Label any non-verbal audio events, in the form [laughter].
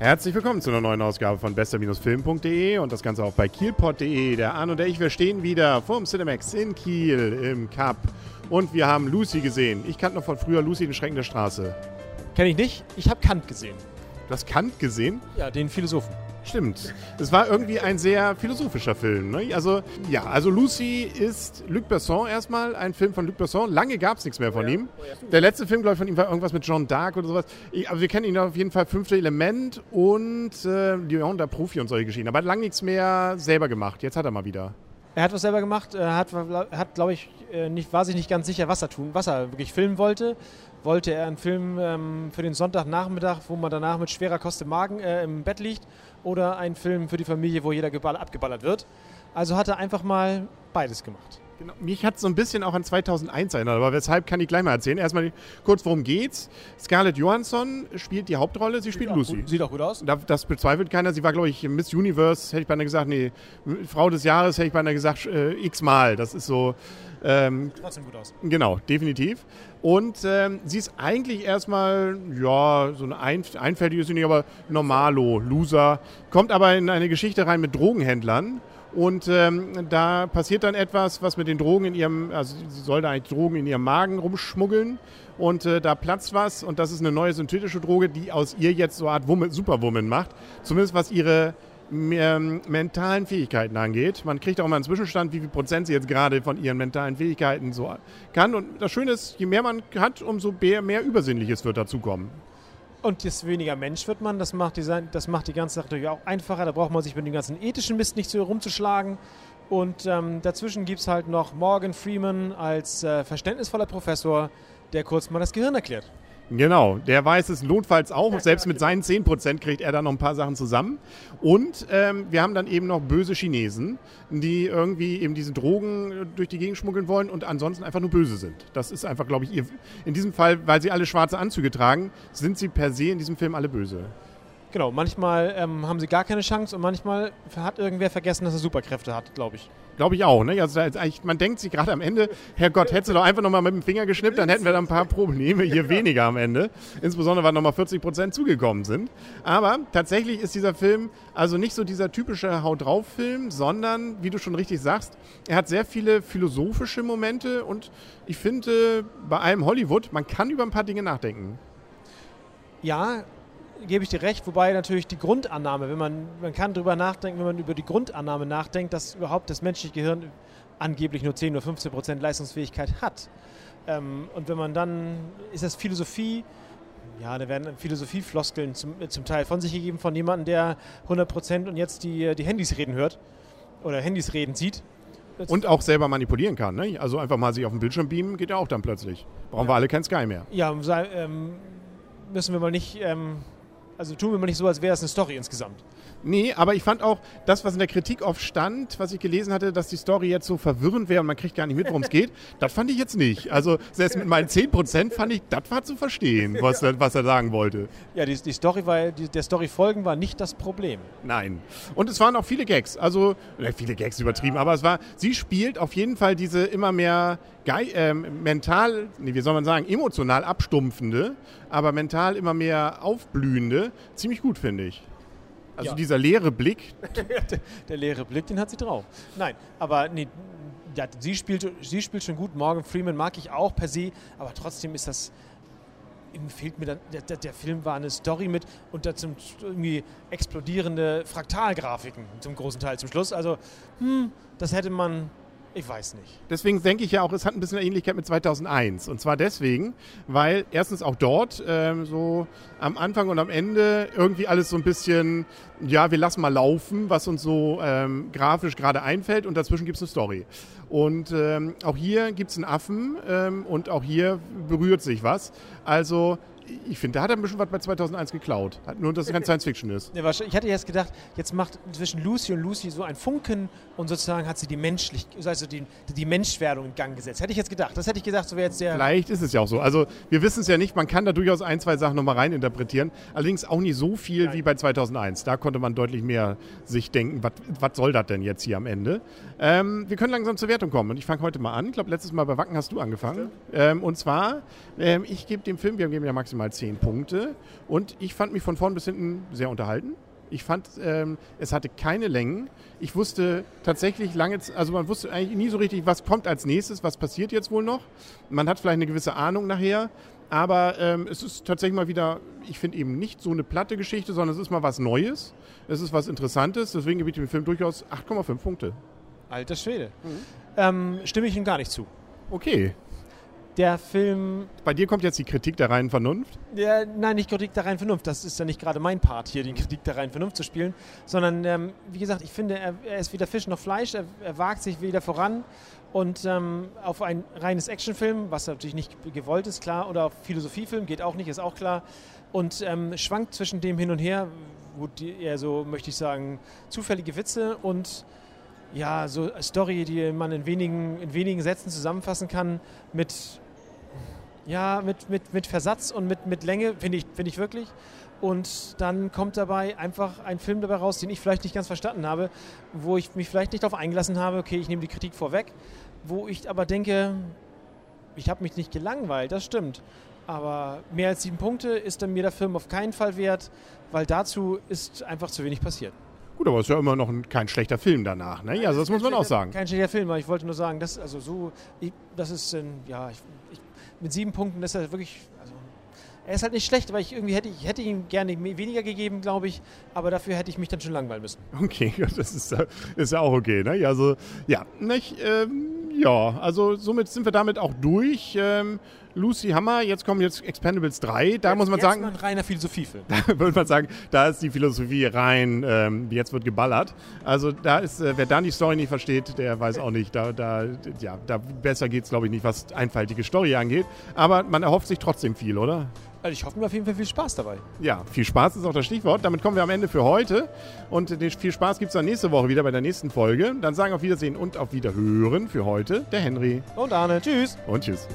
Herzlich willkommen zu einer neuen Ausgabe von bester-film.de und das Ganze auch bei kielpot.de. Der Arne und der ich, wir stehen wieder vorm Cinemax in Kiel im Cup und wir haben Lucy gesehen. Ich kannte noch von früher Lucy den Schrecken der Straße. Kenne ich nicht. Ich habe Kant gesehen. Du hast Kant gesehen? Ja, den Philosophen. Stimmt. Es war irgendwie ein sehr philosophischer Film. Ne? Also, ja, also Lucy ist Luc Besson erstmal, ein Film von Luc Besson. Lange gab es nichts mehr von oh ja. ihm. Oh ja. Der letzte Film, glaube ich, von ihm war irgendwas mit John Dark oder sowas. Ich, also wir kennen ihn auf jeden Fall Fünfte Element und äh, Leon der Profi und solche Geschichten. Aber hat lange nichts mehr selber gemacht. Jetzt hat er mal wieder. Er hat was selber gemacht. Er hat, hat glaube ich, äh, nicht, war sich nicht ganz sicher, was er tun, was er wirklich filmen wollte. Wollte er einen Film ähm, für den Sonntagnachmittag, wo man danach mit schwerer Kost im Magen äh, im Bett liegt, oder einen Film für die Familie, wo jeder abgeballert wird. Also hat er einfach mal beides gemacht. Genau. Mich hat es so ein bisschen auch an 2001 erinnert, aber weshalb kann ich gleich mal erzählen. Erstmal kurz, worum geht's? Scarlett Johansson spielt die Hauptrolle, sie spielt sieht Lucy. Gut, sieht auch gut aus. Das bezweifelt keiner. Sie war, glaube ich, Miss Universe, hätte ich beinahe gesagt, nee, Frau des Jahres, hätte ich beinahe gesagt, äh, x-mal. Das ist so. Ähm, Trotzdem gut aus. Genau, definitiv. Und ähm, sie ist eigentlich erstmal, ja, so eine ein, einfältige aber normalo, Loser. Kommt aber in eine Geschichte rein mit Drogenhändlern und ähm, da passiert dann etwas, was mit den Drogen in ihrem, also sie soll da eigentlich Drogen in ihrem Magen rumschmuggeln. Und äh, da platzt was und das ist eine neue synthetische Droge, die aus ihr jetzt so eine Art Woman, Superwoman macht. Zumindest was ihre ähm, mentalen Fähigkeiten angeht. Man kriegt auch mal einen Zwischenstand, wie viel Prozent sie jetzt gerade von ihren mentalen Fähigkeiten so kann. Und das Schöne ist, je mehr man hat, umso mehr, mehr Übersinnliches wird dazukommen. Und desto weniger Mensch wird man. Das macht, die, das macht die ganze Sache natürlich auch einfacher. Da braucht man sich mit dem ganzen ethischen Mist nicht so rumzuschlagen. Und ähm, dazwischen gibt es halt noch Morgan Freeman als äh, verständnisvoller Professor, der kurz mal das Gehirn erklärt. Genau, der weiß es notfalls auch. Selbst mit seinen 10% kriegt er dann noch ein paar Sachen zusammen. Und ähm, wir haben dann eben noch böse Chinesen, die irgendwie eben diese Drogen durch die Gegend schmuggeln wollen und ansonsten einfach nur böse sind. Das ist einfach, glaube ich, ihr, in diesem Fall, weil sie alle schwarze Anzüge tragen, sind sie per se in diesem Film alle böse. Genau, manchmal ähm, haben sie gar keine Chance und manchmal hat irgendwer vergessen, dass er Superkräfte hat, glaube ich. Glaube ich auch. Ne? Also man denkt sich gerade am Ende, Herrgott, hättest du doch einfach nochmal mit dem Finger geschnippt, dann hätten wir da ein paar Probleme hier weniger am Ende. Insbesondere, weil nochmal 40 Prozent zugekommen sind. Aber tatsächlich ist dieser Film also nicht so dieser typische Haut drauf Film, sondern, wie du schon richtig sagst, er hat sehr viele philosophische Momente und ich finde, bei allem Hollywood, man kann über ein paar Dinge nachdenken. Ja, gebe ich dir recht, wobei natürlich die Grundannahme, wenn man, man kann darüber nachdenken, wenn man über die Grundannahme nachdenkt, dass überhaupt das menschliche Gehirn angeblich nur 10 oder 15 Prozent Leistungsfähigkeit hat. Ähm, und wenn man dann, ist das Philosophie, ja, da werden Philosophiefloskeln zum, zum Teil von sich gegeben von jemandem, der 100 Prozent und jetzt die, die Handys reden hört oder Handys reden sieht. Und auch selber manipulieren kann. Ne? Also einfach mal sich auf den Bildschirm beamen, geht ja auch dann plötzlich. Brauchen ja. wir alle kein Sky mehr. Ja, ähm, müssen wir mal nicht ähm, also tun wir mal nicht so, als wäre es eine Story insgesamt. Nee, aber ich fand auch das, was in der Kritik oft stand, was ich gelesen hatte, dass die Story jetzt so verwirrend wäre und man kriegt gar nicht mit, worum es geht, [laughs] das fand ich jetzt nicht. Also selbst mit meinen 10% fand ich, das war zu verstehen, was, er, was er sagen wollte. Ja, die, die Story war, die, der Story folgen war nicht das Problem. Nein. Und es waren auch viele Gags. Also, äh, viele Gags übertrieben, ja. aber es war, sie spielt auf jeden Fall diese immer mehr äh, mental, nee, wie soll man sagen, emotional abstumpfende, aber mental immer mehr aufblühende, ziemlich gut, finde ich. Also ja. dieser leere Blick. [laughs] der, der, leere Blick, den hat sie drauf. Nein, aber nee, ja, sie, spielt, sie spielt schon gut. Morgan Freeman mag ich auch per se, aber trotzdem ist das. Fehlt mir dann, der, der Film war eine Story mit und dazu irgendwie explodierende Fraktalgrafiken zum großen Teil zum Schluss. Also, hm, das hätte man ich weiß nicht. Deswegen denke ich ja auch, es hat ein bisschen eine Ähnlichkeit mit 2001. Und zwar deswegen, weil erstens auch dort ähm, so am Anfang und am Ende irgendwie alles so ein bisschen, ja, wir lassen mal laufen, was uns so ähm, grafisch gerade einfällt und dazwischen gibt es eine Story. Und ähm, auch hier gibt es einen Affen ähm, und auch hier berührt sich was. Also ich finde, da hat er ein bisschen was bei 2001 geklaut. Nur, dass es kein Science-Fiction ist. Ja, ich hatte jetzt gedacht, jetzt macht zwischen Lucy und Lucy so ein Funken und sozusagen hat sie die menschlich, also die, die Menschwerdung in Gang gesetzt. Hätte ich jetzt gedacht. Das hätte ich gedacht, so wäre jetzt der. Vielleicht ist es ja auch so. Also, wir wissen es ja nicht. Man kann da durchaus ein, zwei Sachen nochmal reininterpretieren. Allerdings auch nicht so viel Nein. wie bei 2001. Da konnte man deutlich mehr sich denken, was soll das denn jetzt hier am Ende? Ähm, wir können langsam zur Wertung kommen. Und ich fange heute mal an. Ich glaube, letztes Mal bei Wacken hast du angefangen. Ähm, und zwar, ähm, ich gebe dem Film, wir geben ja maximal maximal 10 Punkte. Und ich fand mich von vorn bis hinten sehr unterhalten. Ich fand, ähm, es hatte keine Längen. Ich wusste tatsächlich lange, also man wusste eigentlich nie so richtig, was kommt als nächstes, was passiert jetzt wohl noch. Man hat vielleicht eine gewisse Ahnung nachher, aber ähm, es ist tatsächlich mal wieder, ich finde eben nicht so eine platte Geschichte, sondern es ist mal was Neues. Es ist was Interessantes. Deswegen gebe ich dem Film durchaus 8,5 Punkte. Alter Schwede. Mhm. Ähm, stimme ich ihm gar nicht zu. Okay. Der Film. Bei dir kommt jetzt die Kritik der reinen Vernunft? Ja, nein, nicht Kritik der reinen Vernunft. Das ist ja nicht gerade mein Part hier, die Kritik der reinen Vernunft zu spielen. Sondern, ähm, wie gesagt, ich finde, er, er, ist weder Fisch noch Fleisch. Er, er wagt sich wieder voran. Und ähm, auf ein reines Actionfilm, was natürlich nicht gewollt ist, klar, oder auf Philosophiefilm geht auch nicht, ist auch klar. Und ähm, schwankt zwischen dem hin und her, wo die, eher so, möchte ich sagen, zufällige Witze und ja, so Story, die man in wenigen, in wenigen Sätzen zusammenfassen kann, mit ja, mit, mit, mit Versatz und mit, mit Länge, finde ich, find ich wirklich. Und dann kommt dabei einfach ein Film dabei raus, den ich vielleicht nicht ganz verstanden habe, wo ich mich vielleicht nicht darauf eingelassen habe, okay, ich nehme die Kritik vorweg, wo ich aber denke, ich habe mich nicht gelangweilt, das stimmt. Aber mehr als sieben Punkte ist dann mir der Film auf keinen Fall wert, weil dazu ist einfach zu wenig passiert. Gut, aber es ist ja immer noch ein, kein schlechter Film danach, ne? Ja, also das muss man auch sagen. Kein schlechter Film, aber ich wollte nur sagen, das, also so, ich, das ist, ja, ich, ich mit sieben Punkten ist er wirklich. Also, er ist halt nicht schlecht, aber ich irgendwie hätte ich hätte ihm gerne weniger gegeben, glaube ich. Aber dafür hätte ich mich dann schon langweilen müssen. Okay, [laughs] das ist, ist ja auch okay. Ne? Also ja, nicht, ähm, ja, also somit sind wir damit auch durch. Ähm, Lucy Hammer, jetzt kommt jetzt Expendables 3. Da jetzt, muss man sagen. Ein reiner Philosophiefilm. [laughs] Da würde man sagen, da ist die Philosophie rein, ähm, jetzt wird geballert. Also da ist, äh, wer dann die Story nicht versteht, der weiß auch nicht. Da, da, ja, da besser geht es, glaube ich, nicht, was einfaltige Story angeht. Aber man erhofft sich trotzdem viel, oder? Also ich hoffe mir auf jeden Fall viel Spaß dabei. Ja, viel Spaß ist auch das Stichwort. Damit kommen wir am Ende für heute. Und viel Spaß gibt es dann nächste Woche wieder bei der nächsten Folge. Dann sagen auf Wiedersehen und auf Wiederhören für heute der Henry. Und Arne. Tschüss. Und tschüss.